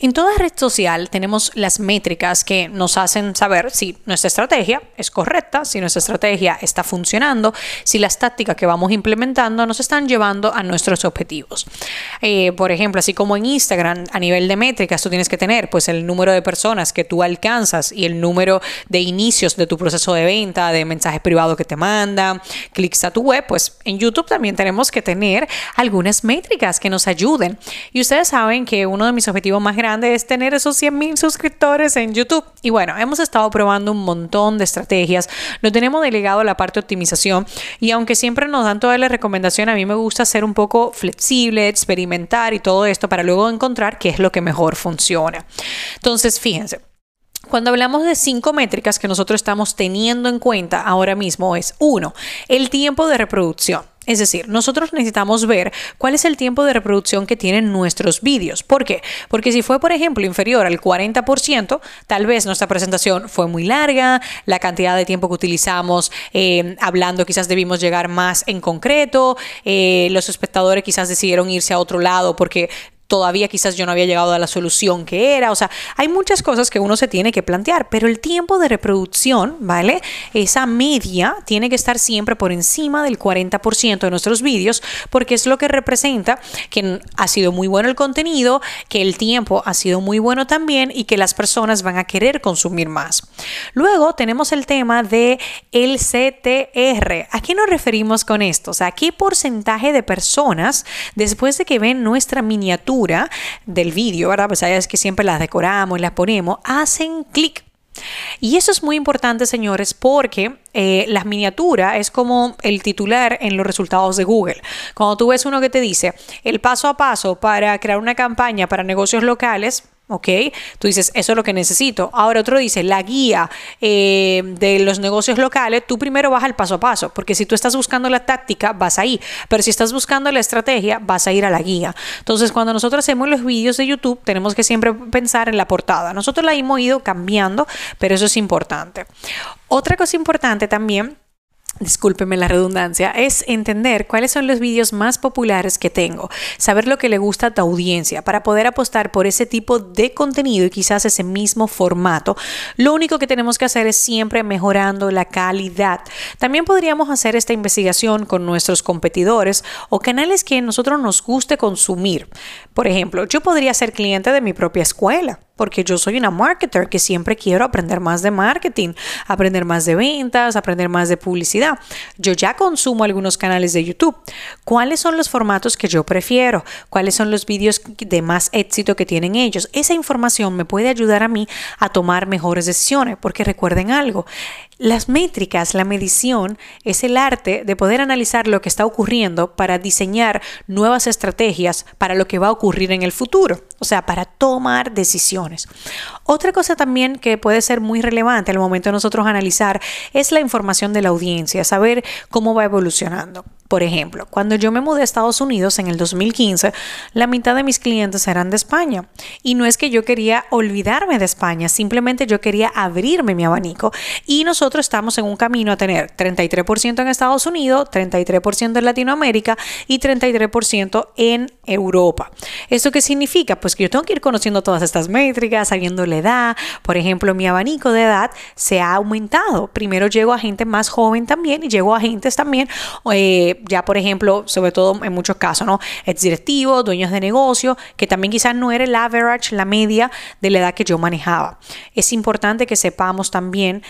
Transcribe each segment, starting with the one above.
En toda red social tenemos las métricas que nos hacen saber si nuestra estrategia es correcta, si nuestra estrategia está funcionando, si las tácticas que vamos implementando nos están llevando a nuestros objetivos. Eh, por ejemplo, así como en Instagram, a nivel de métricas, tú tienes que tener pues el número de personas que tú alcanzas y el número de inicios de tu proceso de venta, de mensajes privados que te mandan, clics a tu web, pues en YouTube también tenemos que tener algunas métricas que nos ayuden. Y ustedes saben que uno de mis objetivos más grandes es tener esos 100 mil suscriptores en YouTube. Y bueno, hemos estado probando un montón de estrategias. Lo tenemos delegado la parte de optimización. Y aunque siempre nos dan toda la recomendación, a mí me gusta ser un poco flexible, experimentar y todo esto para luego encontrar qué es lo que mejor funciona. Entonces, fíjense. Cuando hablamos de cinco métricas que nosotros estamos teniendo en cuenta ahora mismo es uno, el tiempo de reproducción. Es decir, nosotros necesitamos ver cuál es el tiempo de reproducción que tienen nuestros vídeos. ¿Por qué? Porque si fue, por ejemplo, inferior al 40%, tal vez nuestra presentación fue muy larga, la cantidad de tiempo que utilizamos eh, hablando quizás debimos llegar más en concreto, eh, los espectadores quizás decidieron irse a otro lado porque todavía quizás yo no había llegado a la solución que era. O sea, hay muchas cosas que uno se tiene que plantear, pero el tiempo de reproducción, ¿vale? Esa media tiene que estar siempre por encima del 40% de nuestros vídeos, porque es lo que representa que ha sido muy bueno el contenido, que el tiempo ha sido muy bueno también y que las personas van a querer consumir más. Luego tenemos el tema de el CTR. ¿A qué nos referimos con esto? O sea, ¿qué porcentaje de personas después de que ven nuestra miniatura del vídeo, ¿verdad? Pues es que siempre las decoramos y las ponemos, hacen clic y eso es muy importante, señores, porque eh, la miniatura es como el titular en los resultados de Google. Cuando tú ves uno que te dice el paso a paso para crear una campaña para negocios locales, ¿ok? Tú dices, eso es lo que necesito. Ahora otro dice, la guía eh, de los negocios locales, tú primero vas al paso a paso, porque si tú estás buscando la táctica, vas ahí, pero si estás buscando la estrategia, vas a ir a la guía. Entonces, cuando nosotros hacemos los vídeos de YouTube, tenemos que siempre pensar en la portada. Nosotros la hemos ido cambiando, pero eso es importante. Otra cosa importante también discúlpeme la redundancia, es entender cuáles son los vídeos más populares que tengo, saber lo que le gusta a tu audiencia para poder apostar por ese tipo de contenido y quizás ese mismo formato. Lo único que tenemos que hacer es siempre mejorando la calidad. También podríamos hacer esta investigación con nuestros competidores o canales que a nosotros nos guste consumir. Por ejemplo, yo podría ser cliente de mi propia escuela porque yo soy una marketer que siempre quiero aprender más de marketing, aprender más de ventas, aprender más de publicidad. Yo ya consumo algunos canales de YouTube. ¿Cuáles son los formatos que yo prefiero? ¿Cuáles son los vídeos de más éxito que tienen ellos? Esa información me puede ayudar a mí a tomar mejores decisiones, porque recuerden algo, las métricas, la medición, es el arte de poder analizar lo que está ocurriendo para diseñar nuevas estrategias para lo que va a ocurrir en el futuro, o sea, para tomar decisiones. Otra cosa también que puede ser muy relevante al momento de nosotros analizar es la información de la audiencia, saber cómo va evolucionando. Por ejemplo, cuando yo me mudé a Estados Unidos en el 2015, la mitad de mis clientes eran de España. Y no es que yo quería olvidarme de España, simplemente yo quería abrirme mi abanico. Y nosotros estamos en un camino a tener 33% en Estados Unidos, 33% en Latinoamérica y 33% en Europa. ¿Esto qué significa? Pues que yo tengo que ir conociendo todas estas métricas, sabiendo la edad. Por ejemplo, mi abanico de edad se ha aumentado. Primero llego a gente más joven también y llego a gente también. Eh, ya por ejemplo, sobre todo en muchos casos, ¿no? Es directivo, dueños de negocio, que también quizás no era el average, la media de la edad que yo manejaba. Es importante que sepamos también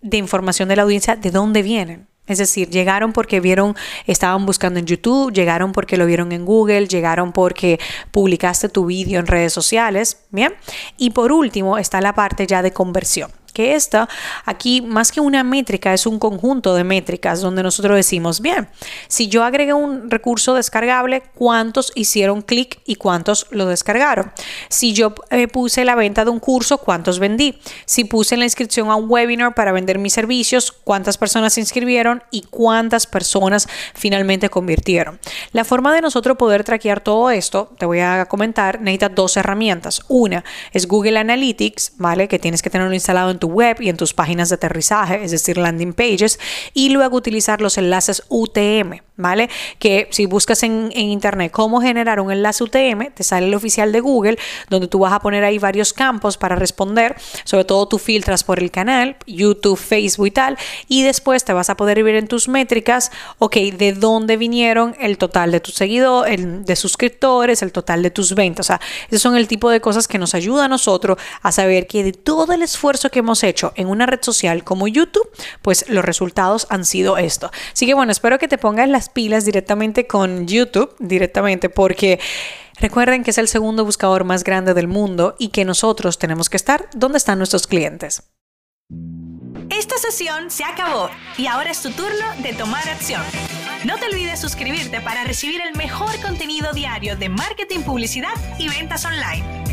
de información de la audiencia de dónde vienen. Es decir, llegaron porque vieron, estaban buscando en YouTube, llegaron porque lo vieron en Google, llegaron porque publicaste tu vídeo en redes sociales, ¿bien? Y por último está la parte ya de conversión. Que esta aquí más que una métrica es un conjunto de métricas donde nosotros decimos, bien, si yo agregué un recurso descargable, ¿cuántos hicieron clic y cuántos lo descargaron? Si yo eh, puse la venta de un curso, ¿cuántos vendí? Si puse la inscripción a un webinar para vender mis servicios, ¿cuántas personas se inscribieron y cuántas personas finalmente convirtieron? La forma de nosotros poder traquear todo esto, te voy a comentar, necesita dos herramientas. Una es Google Analytics, ¿vale? Que tienes que tenerlo instalado en tu web y en tus páginas de aterrizaje, es decir, landing pages, y luego utilizar los enlaces UTM, ¿vale? Que si buscas en, en, internet cómo generar un enlace UTM, te sale el oficial de Google, donde tú vas a poner ahí varios campos para responder, sobre todo tú filtras por el canal, YouTube, Facebook y tal, y después te vas a poder ver en tus métricas, ok, de dónde vinieron el total de tus seguidores, de suscriptores, el total de tus ventas. O sea, esos son el tipo de cosas que nos ayuda a nosotros a saber que de todo el esfuerzo que hemos hecho en una red social como YouTube, pues los resultados han sido esto. Así que bueno, espero que te pongas las pilas directamente con YouTube, directamente, porque recuerden que es el segundo buscador más grande del mundo y que nosotros tenemos que estar donde están nuestros clientes. Esta sesión se acabó y ahora es tu turno de tomar acción. No te olvides suscribirte para recibir el mejor contenido diario de marketing, publicidad y ventas online.